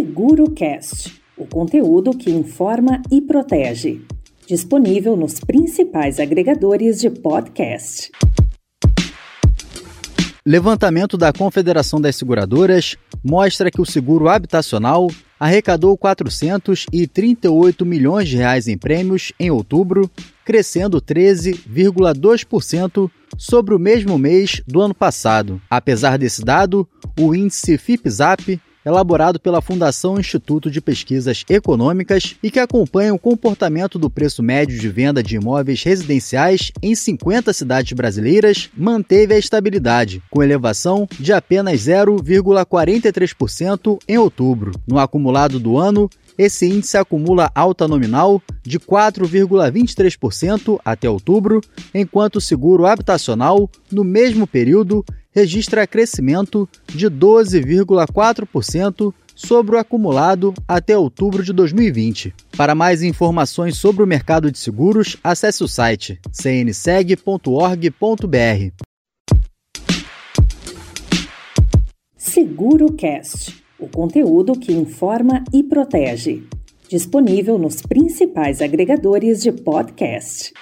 SeguroCast, o conteúdo que informa e protege. Disponível nos principais agregadores de podcast. Levantamento da Confederação das Seguradoras mostra que o seguro habitacional arrecadou 438 milhões de reais em prêmios em outubro, crescendo 13,2% sobre o mesmo mês do ano passado. Apesar desse dado, o índice FIPZAP elaborado pela Fundação Instituto de Pesquisas Econômicas e que acompanha o comportamento do preço médio de venda de imóveis residenciais em 50 cidades brasileiras, manteve a estabilidade, com elevação de apenas 0,43% em outubro. No acumulado do ano, esse índice acumula alta nominal de 4,23% até outubro, enquanto o seguro habitacional, no mesmo período, registra crescimento de 12,4% sobre o acumulado até outubro de 2020. Para mais informações sobre o mercado de seguros, acesse o site cnseg.org.br. SeguroCast, o conteúdo que informa e protege. Disponível nos principais agregadores de podcast.